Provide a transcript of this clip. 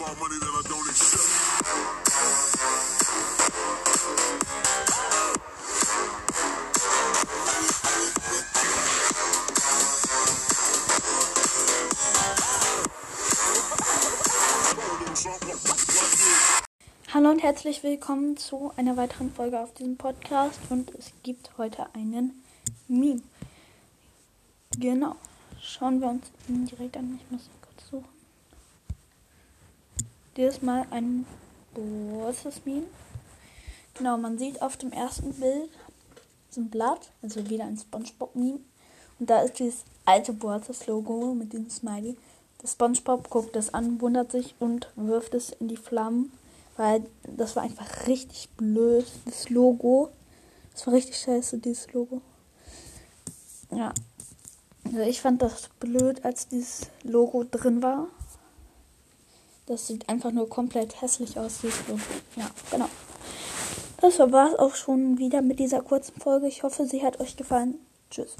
about money that I don't accept. Hallo und herzlich willkommen zu einer weiteren Folge auf diesem Podcast und es gibt heute einen Meme. Genau, schauen wir uns ihn direkt an. Ich muss ihn kurz suchen. Dieses Mal ein großes Meme. Genau, man sieht auf dem ersten Bild so ein Blatt, also wieder ein Spongebob-Meme. Und da ist dieses alte Borzes-Logo mit dem Smiley. Der Spongebob guckt das an, wundert sich und wirft es in die Flammen. Weil das war einfach richtig blöd, das Logo. Das war richtig scheiße, dieses Logo. Ja. Also ich fand das blöd, als dieses Logo drin war. Das sieht einfach nur komplett hässlich aus, Logo. Ja, genau. Das war es auch schon wieder mit dieser kurzen Folge. Ich hoffe, sie hat euch gefallen. Tschüss.